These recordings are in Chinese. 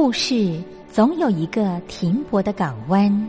故事总有一个停泊的港湾。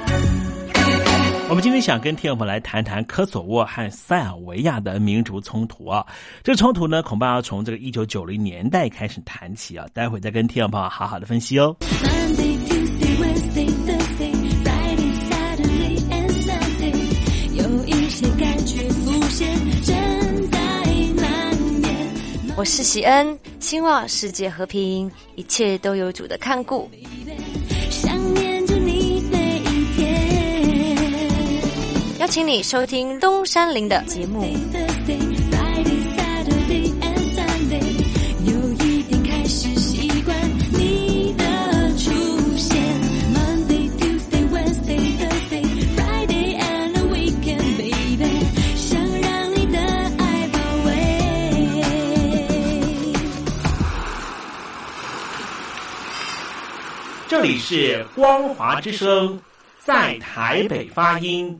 我们今天想跟听众朋友来谈谈科索沃和塞尔维亚的民族冲突啊。这个冲突呢，恐怕要从这个一九九零年代开始谈起啊。待会再跟听众朋友好好的分析哦。我是喜恩，希望世界和平，一切都有主的看顾。邀请你收听东山林的节目。这里是光华之声，在台北发音。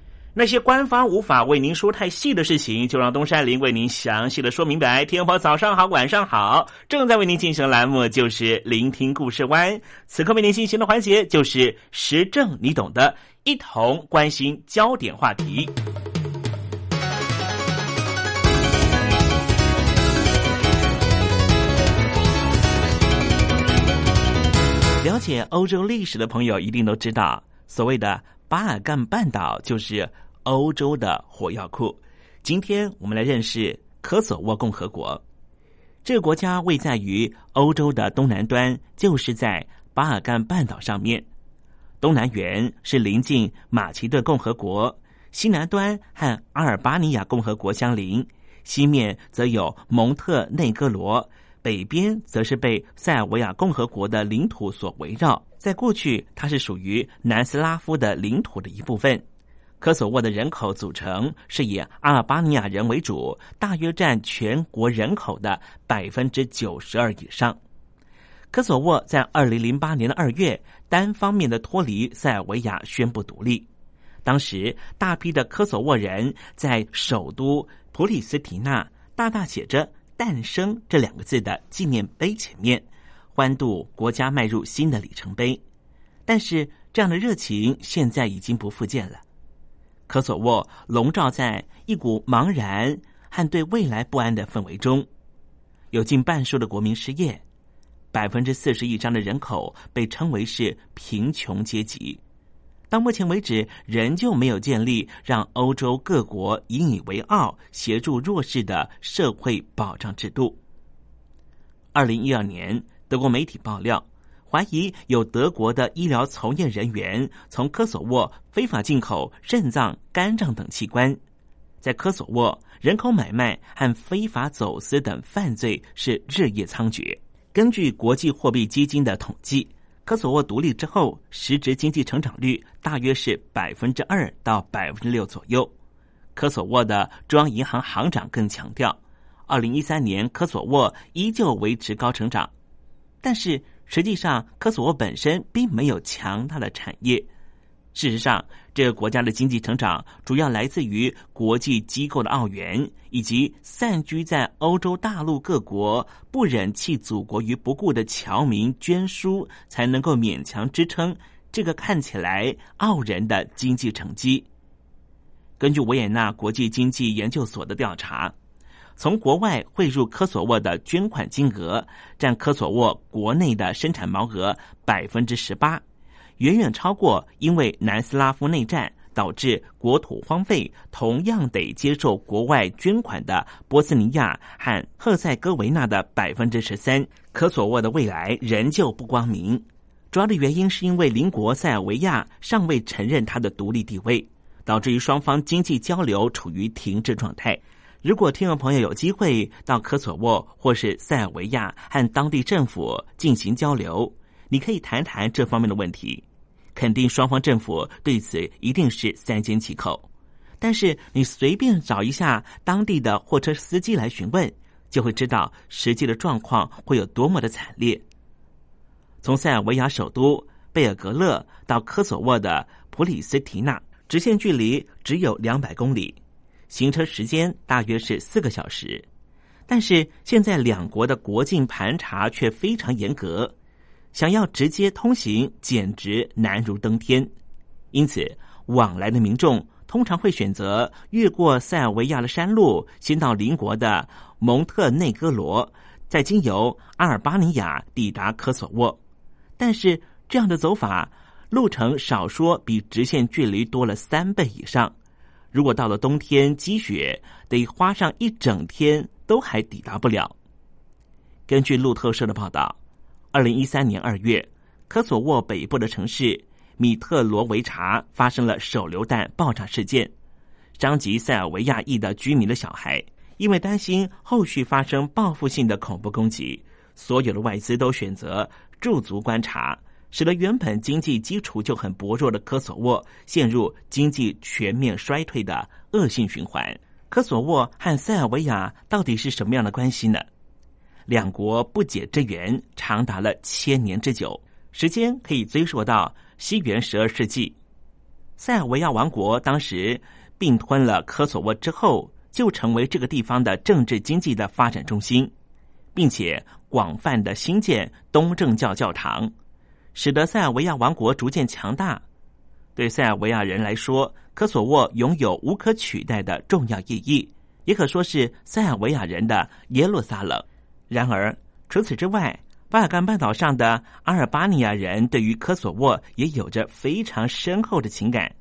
那些官方无法为您说太细的事情，就让东山林为您详细的说明白。天婆早上好，晚上好，正在为您进行的栏目就是聆听故事湾。此刻为您进行的环节就是时政，你懂的，一同关心焦点话题。了解欧洲历史的朋友一定都知道，所谓的。巴尔干半岛就是欧洲的火药库。今天我们来认识科索沃共和国。这个国家位在于欧洲的东南端，就是在巴尔干半岛上面。东南缘是临近马其顿共和国，西南端和阿尔巴尼亚共和国相邻，西面则有蒙特内哥罗，北边则是被塞尔维亚共和国的领土所围绕。在过去，它是属于南斯拉夫的领土的一部分。科索沃的人口组成是以阿尔巴尼亚人为主，大约占全国人口的百分之九十二以上。科索沃在二零零八年的二月单方面的脱离塞尔维亚，宣布独立。当时，大批的科索沃人在首都普里斯提纳大大写着“诞生”这两个字的纪念碑前面，欢度国家迈入新的里程碑。但是，这样的热情现在已经不复见了。科索沃笼罩在一股茫然和对未来不安的氛围中，有近半数的国民失业。百分之四十以上的人口被称为是贫穷阶级。到目前为止，仍旧没有建立让欧洲各国引以为傲、协助弱势的社会保障制度。二零一二年，德国媒体爆料，怀疑有德国的医疗从业人员从科索沃非法进口肾脏、肝脏等器官，在科索沃人口买卖和非法走私等犯罪是日夜猖獗。根据国际货币基金的统计，科索沃独立之后，实质经济成长率大约是百分之二到百分之六左右。科索沃的中央银行行长更强调，二零一三年科索沃依旧维持高成长，但是实际上科索沃本身并没有强大的产业。事实上，这个国家的经济成长主要来自于国际机构的澳元，以及散居在欧洲大陆各国不忍弃祖国于不顾的侨民捐书，才能够勉强支撑这个看起来傲人的经济成绩。根据维也纳国际经济研究所的调查，从国外汇入科索沃的捐款金额占科索沃国内的生产毛额百分之十八。远远超过因为南斯拉夫内战导致国土荒废，同样得接受国外捐款的波斯尼亚和赫塞哥维那的百分之十三。科索沃的未来仍旧不光明，主要的原因是因为邻国塞尔维亚尚未承认它的独立地位，导致于双方经济交流处于停滞状态。如果听众朋友有机会到科索沃或是塞尔维亚和当地政府进行交流，你可以谈谈这方面的问题。肯定双方政府对此一定是三缄其口，但是你随便找一下当地的货车司机来询问，就会知道实际的状况会有多么的惨烈。从塞尔维亚首都贝尔格勒到科索沃的普里斯提纳，直线距离只有两百公里，行车时间大约是四个小时，但是现在两国的国境盘查却非常严格。想要直接通行，简直难如登天。因此，往来的民众通常会选择越过塞尔维亚的山路，先到邻国的蒙特内哥罗，再经由阿尔巴尼亚抵达科索沃。但是，这样的走法路程少说比直线距离多了三倍以上。如果到了冬天积雪，得花上一整天都还抵达不了。根据路透社的报道。二零一三年二月，科索沃北部的城市米特罗维察发生了手榴弹爆炸事件，伤及塞尔维亚裔的居民的小孩。因为担心后续发生报复性的恐怖攻击，所有的外资都选择驻足观察，使得原本经济基础就很薄弱的科索沃陷入经济全面衰退的恶性循环。科索沃和塞尔维亚到底是什么样的关系呢？两国不解之缘长达了千年之久，时间可以追溯到西元十二世纪。塞尔维亚王国当时并吞了科索沃之后，就成为这个地方的政治经济的发展中心，并且广泛的兴建东正教教堂，使得塞尔维亚王国逐渐强大。对塞尔维亚人来说，科索沃拥有无可取代的重要意义，也可说是塞尔维亚人的耶路撒冷。然而，除此之外，巴尔干半岛上的阿尔巴尼亚人对于科索沃也有着非常深厚的情感。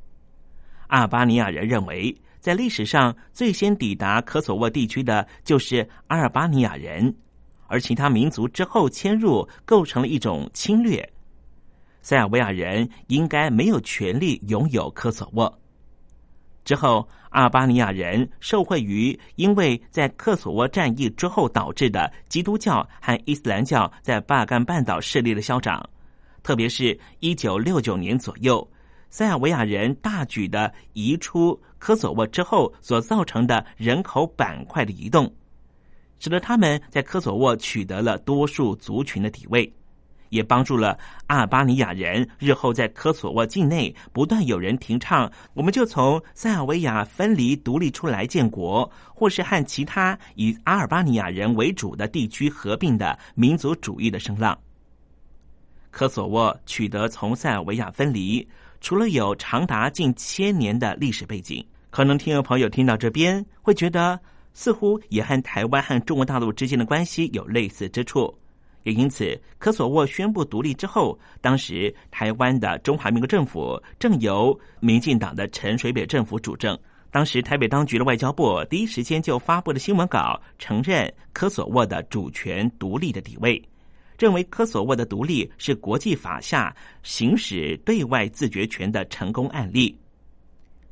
阿尔巴尼亚人认为，在历史上最先抵达科索沃地区的就是阿尔巴尼亚人，而其他民族之后迁入，构成了一种侵略。塞尔维亚人应该没有权利拥有科索沃。之后，阿尔巴尼亚人受惠于因为在科索沃战役之后导致的基督教和伊斯兰教在巴尔干半岛势力的消长，特别是一九六九年左右，塞尔维亚人大举的移出科索沃之后所造成的人口板块的移动，使得他们在科索沃取得了多数族群的地位。也帮助了阿尔巴尼亚人日后在科索沃境内不断有人提倡，我们就从塞尔维亚分离独立出来建国，或是和其他以阿尔巴尼亚人为主的地区合并的民族主义的声浪。科索沃取得从塞尔维亚分离，除了有长达近千年的历史背景，可能听众朋友听到这边会觉得，似乎也和台湾和中国大陆之间的关系有类似之处。也因此，科索沃宣布独立之后，当时台湾的中华民国政府正由民进党的陈水扁政府主政。当时台北当局的外交部第一时间就发布了新闻稿，承认科索沃的主权独立的地位。认为科索沃的独立是国际法下行使对外自决权的成功案例。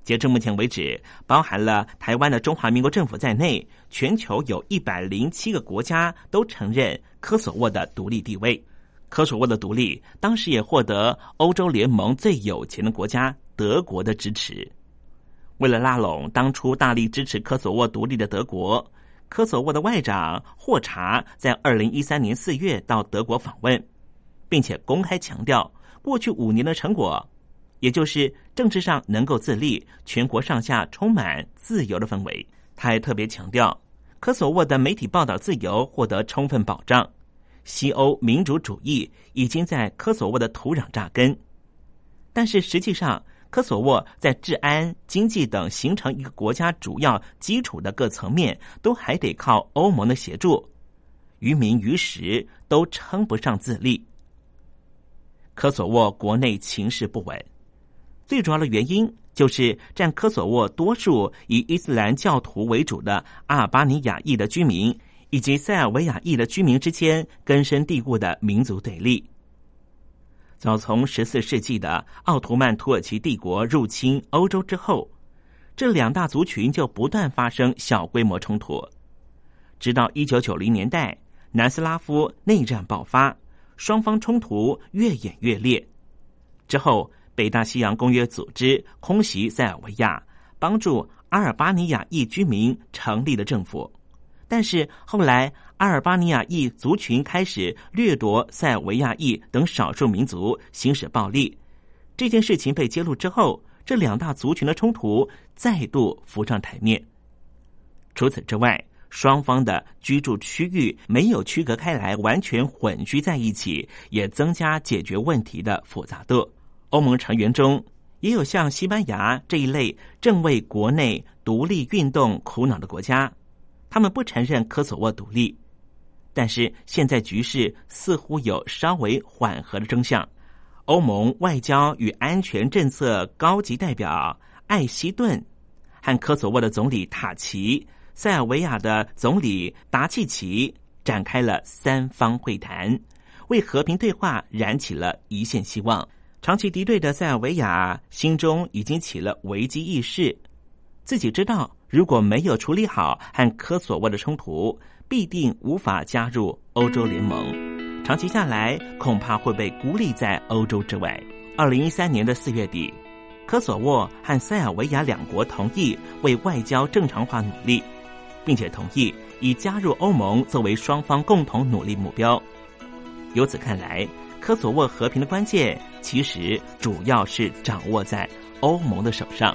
截至目前为止，包含了台湾的中华民国政府在内，全球有一百零七个国家都承认科索沃的独立地位。科索沃的独立当时也获得欧洲联盟最有钱的国家德国的支持。为了拉拢当初大力支持科索沃独立的德国。科索沃的外长霍查在二零一三年四月到德国访问，并且公开强调过去五年的成果，也就是政治上能够自立，全国上下充满自由的氛围。他还特别强调，科索沃的媒体报道自由获得充分保障，西欧民主主义已经在科索沃的土壤扎根。但是实际上，科索沃在治安、经济等形成一个国家主要基础的各层面，都还得靠欧盟的协助，于民于时都称不上自立。科索沃国内情势不稳，最主要的原因就是占科索沃多数以伊斯兰教徒为主的阿尔巴尼亚裔的居民，以及塞尔维亚裔的居民之间根深蒂固的民族对立。早从十四世纪的奥图曼土耳其帝国入侵欧洲之后，这两大族群就不断发生小规模冲突，直到一九九零年代南斯拉夫内战爆发，双方冲突越演越烈。之后，北大西洋公约组织空袭塞尔维亚，帮助阿尔巴尼亚裔居民成立了政府。但是后来，阿尔巴尼亚裔族群开始掠夺塞尔维亚裔等少数民族，行使暴力。这件事情被揭露之后，这两大族群的冲突再度浮上台面。除此之外，双方的居住区域没有区隔开来，完全混居在一起，也增加解决问题的复杂度。欧盟成员中也有像西班牙这一类正为国内独立运动苦恼的国家。他们不承认科索沃独立，但是现在局势似乎有稍微缓和的征象。欧盟外交与安全政策高级代表艾希顿和科索沃的总理塔奇、塞尔维亚的总理达契奇展开了三方会谈，为和平对话燃起了一线希望。长期敌对的塞尔维亚心中已经起了危机意识，自己知道。如果没有处理好和科索沃的冲突，必定无法加入欧洲联盟。长期下来，恐怕会被孤立在欧洲之外。二零一三年的四月底，科索沃和塞尔维亚两国同意为外交正常化努力，并且同意以加入欧盟作为双方共同努力目标。由此看来，科索沃和平的关键其实主要是掌握在欧盟的手上。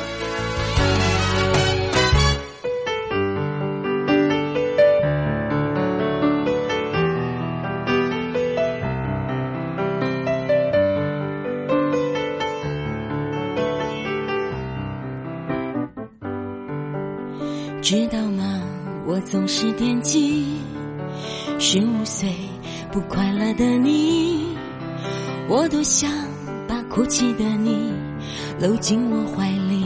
搂进我怀里。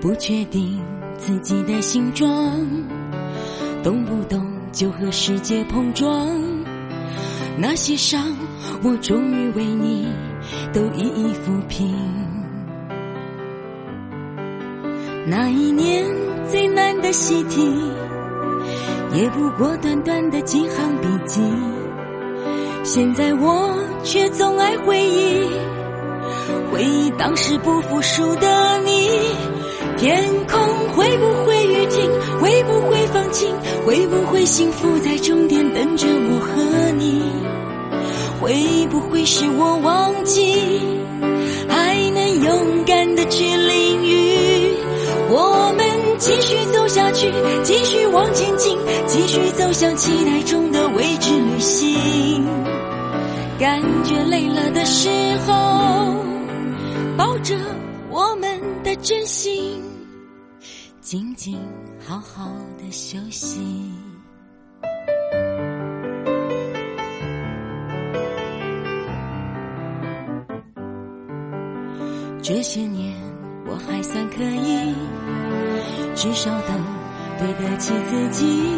不确定自己的形状，动不动就和世界碰撞。那些伤，我终于为你都一一抚平。那一年最难的习题，也不过短短的几行笔记。现在我却总爱回忆，回忆当时不服输的你。天空会不会雨停？会不会放晴？会不会幸福在终点等着我和你？会不会是我忘记，还能勇敢的去淋雨？我们继续走下去，继续往前进，继续走向期待中的未知时候，抱着我们的真心，静静好好的休息。这些年我还算可以，至少都对得起自己。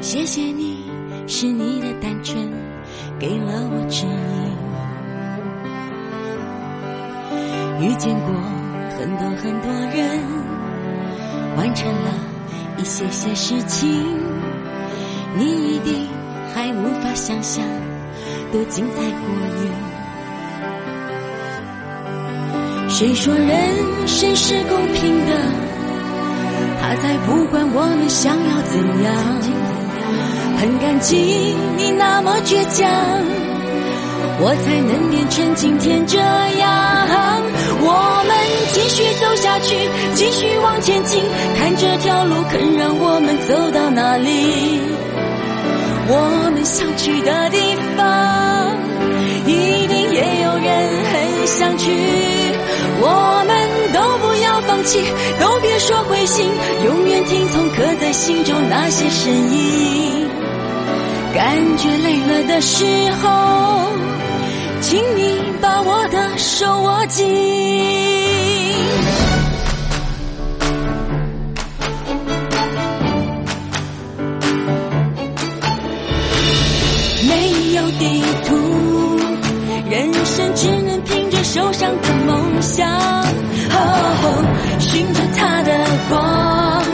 谢谢你，是你的单纯给了我指引。遇见过很多很多人，完成了一些些事情，你一定还无法想象多精彩过瘾。谁说人生是公平的？他才不管我们想要怎样。很感激你那么倔强，我才能变成今天这样。我们继续走下去，继续往前进，看这条路肯让我们走到哪里？我们想去的地方，一定也有人很想去。我们都不要放弃，都别说灰心，永远听从刻在心中那些声音。感觉累了的时候，请你手握紧。没有地图，人生只能凭着手上的梦想。哦，循着它的光，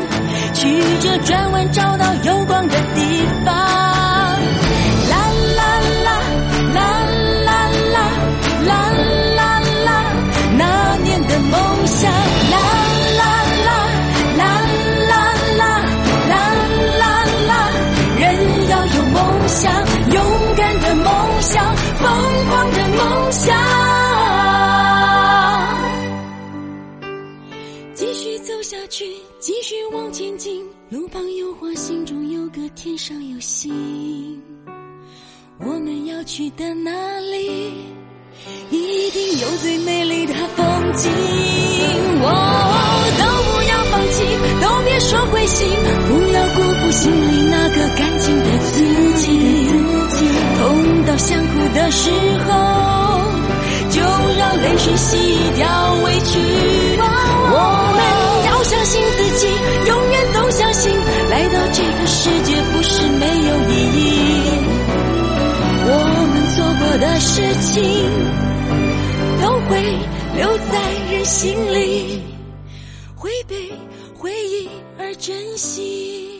曲折转弯，找到有光的地方。往前进，路旁有花，心中有歌，天上有星。我们要去的那里，一定有最美丽的风景。哦，都不要放弃，都别说灰心，不要辜负心里那个干净的自己。痛到想哭的时候，就让泪水洗掉委屈。永远都相信，来到这个世界不是没有意义。我们做过的事情，都会留在人心里，会被回忆而珍惜。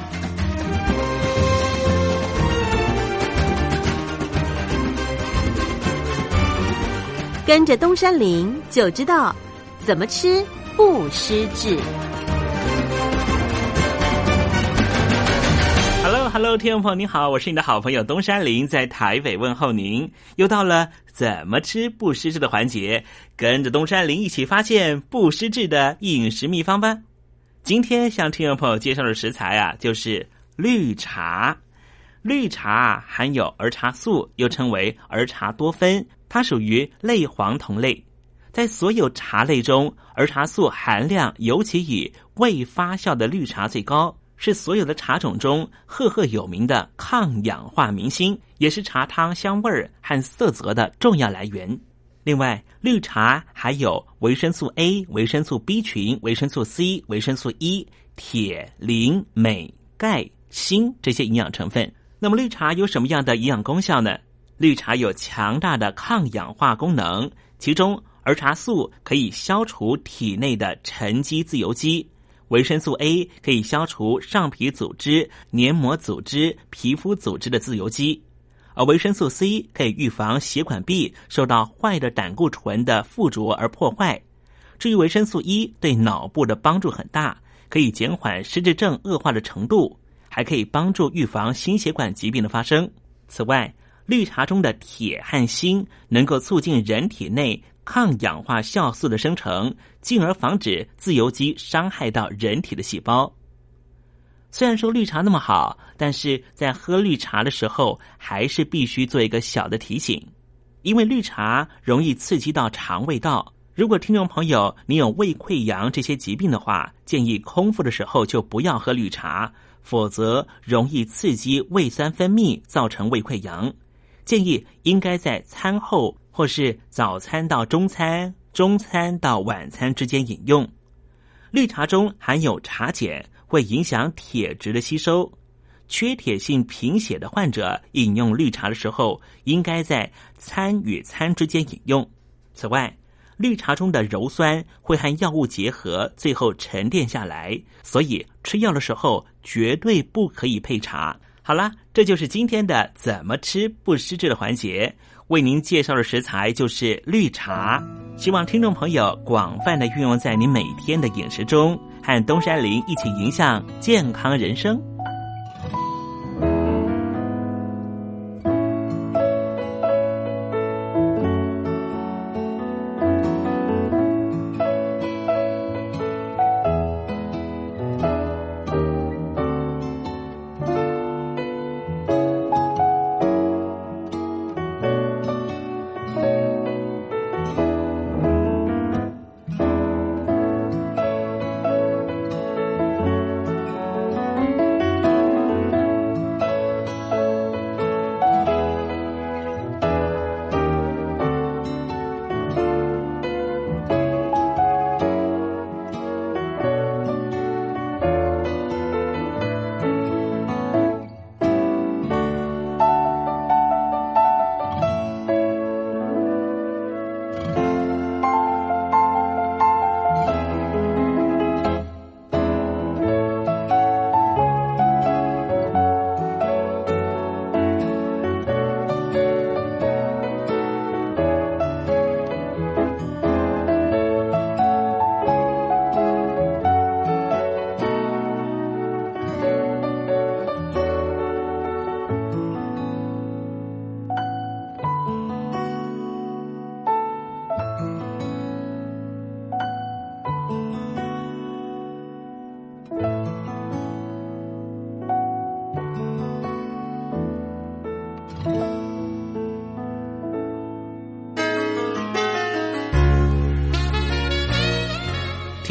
跟着东山林就知道怎么吃不失智。Hello，Hello，听众朋友你好，我是你的好朋友东山林，在台北问候您。又到了怎么吃不失智的环节，跟着东山林一起发现不失智的饮食秘方吧。今天向听众朋友介绍的食材啊，就是绿茶。绿茶含有儿茶素，又称为儿茶多酚，它属于类黄酮类。在所有茶类中，儿茶素含量尤其以未发酵的绿茶最高，是所有的茶种中赫赫有名的抗氧化明星，也是茶汤香味儿和色泽的重要来源。另外，绿茶还有维生素 A、维生素 B 群、维生素 C、维生素 E、铁、磷、镁、钙、锌这些营养成分。那么，绿茶有什么样的营养功效呢？绿茶有强大的抗氧化功能，其中儿茶素可以消除体内的沉积自由基，维生素 A 可以消除上皮组织、黏膜组织、皮肤组织的自由基。而维生素 C 可以预防血管壁受到坏的胆固醇的附着而破坏。至于维生素 E，对脑部的帮助很大，可以减缓失智症恶化的程度，还可以帮助预防心血管疾病的发生。此外，绿茶中的铁和锌能够促进人体内抗氧化酵素的生成，进而防止自由基伤害到人体的细胞。虽然说绿茶那么好，但是在喝绿茶的时候，还是必须做一个小的提醒，因为绿茶容易刺激到肠胃道。如果听众朋友你有胃溃疡这些疾病的话，建议空腹的时候就不要喝绿茶，否则容易刺激胃酸分泌，造成胃溃疡。建议应该在餐后或是早餐到中餐、中餐到晚餐之间饮用。绿茶中含有茶碱。会影响铁质的吸收，缺铁性贫血的患者饮用绿茶的时候，应该在餐与餐之间饮用。此外，绿茶中的鞣酸会和药物结合，最后沉淀下来，所以吃药的时候绝对不可以配茶。好啦，这就是今天的怎么吃不失智的环节。为您介绍的食材就是绿茶，希望听众朋友广泛的运用在您每天的饮食中。和东山林一起迎向健康人生。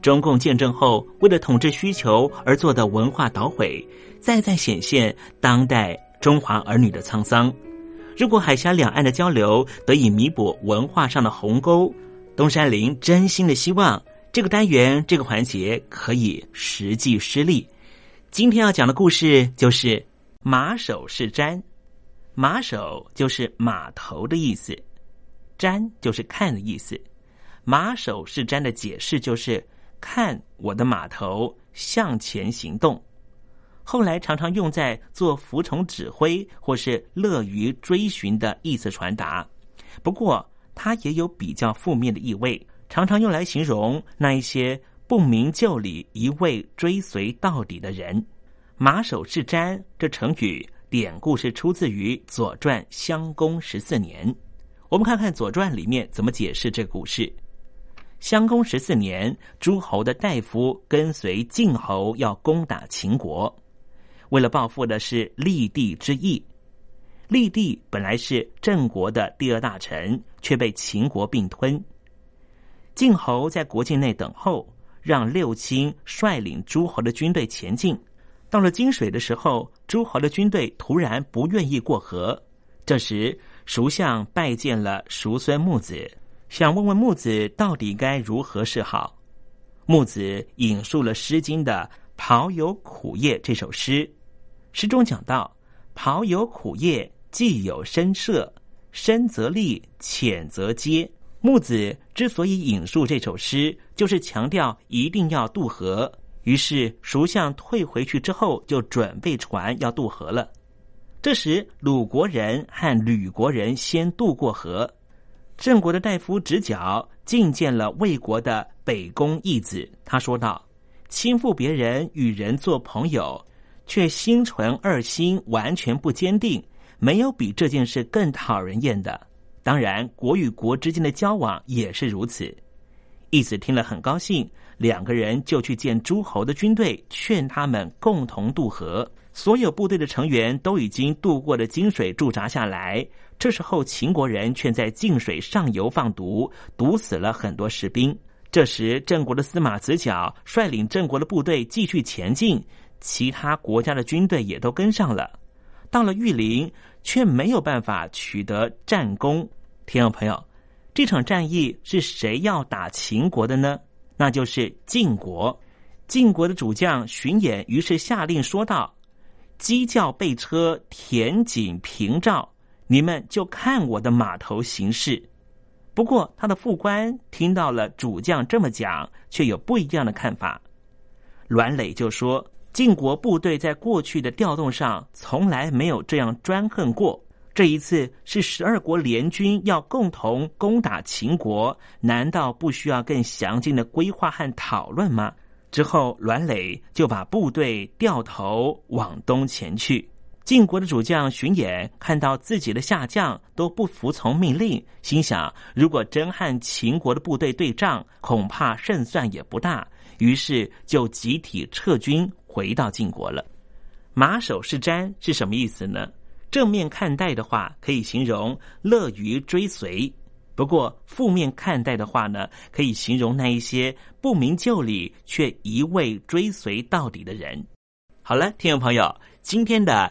中共建政后为了统治需求而做的文化捣毁，再再显现当代中华儿女的沧桑。如果海峡两岸的交流得以弥补文化上的鸿沟，东山林真心的希望这个单元这个环节可以实际施力。今天要讲的故事就是马首是瞻，马首就是码头的意思，瞻就是看的意思。马首是瞻的解释就是看我的码头向前行动。后来常常用在做服从指挥或是乐于追寻的意思传达，不过它也有比较负面的意味，常常用来形容那一些不明就里、一味追随到底的人。马首是瞻这成语典故是出自于《左传》襄公十四年。我们看看《左传》里面怎么解释这故事。襄公十四年，诸侯的大夫跟随晋侯要攻打秦国。为了报复的是立帝之意，立帝本来是郑国的第二大臣，却被秦国并吞。晋侯在国境内等候，让六卿率领诸侯的军队前进。到了金水的时候，诸侯的军队突然不愿意过河。这时，蜀相拜见了叔孙木子，想问问木子到底该如何是好。木子引述了《诗经》的“庖有苦叶”这首诗。诗中讲到：“庖有苦叶，既有深涉，深则利，浅则接。”木子之所以引述这首诗，就是强调一定要渡河。于是蜀相退回去之后，就准备船要渡河了。这时鲁国人和吕国人先渡过河，郑国的大夫直角觐见了魏国的北宫义子，他说道：“亲附别人，与人做朋友。”却心存二心，完全不坚定，没有比这件事更讨人厌的。当然，国与国之间的交往也是如此。义子听了很高兴，两个人就去见诸侯的军队，劝他们共同渡河。所有部队的成员都已经渡过了金水驻扎下来。这时候，秦国人却在泾水上游放毒，毒死了很多士兵。这时，郑国的司马子角率领郑国的部队继续前进。其他国家的军队也都跟上了，到了玉林，却没有办法取得战功。听众朋友，这场战役是谁要打秦国的呢？那就是晋国。晋国的主将荀偃于是下令说道：“鸡叫备车，田井平照，你们就看我的码头行事。”不过，他的副官听到了主将这么讲，却有不一样的看法。栾磊就说。晋国部队在过去的调动上从来没有这样专横过。这一次是十二国联军要共同攻打秦国，难道不需要更详尽的规划和讨论吗？之后，栾磊就把部队掉头往东前去。晋国的主将荀偃看到自己的下将都不服从命令，心想：如果真和秦国的部队对仗，恐怕胜算也不大。于是就集体撤军。回到晋国了，马首是瞻是什么意思呢？正面看待的话，可以形容乐于追随；不过负面看待的话呢，可以形容那一些不明就里却一味追随到底的人。好了，听众朋友，今天的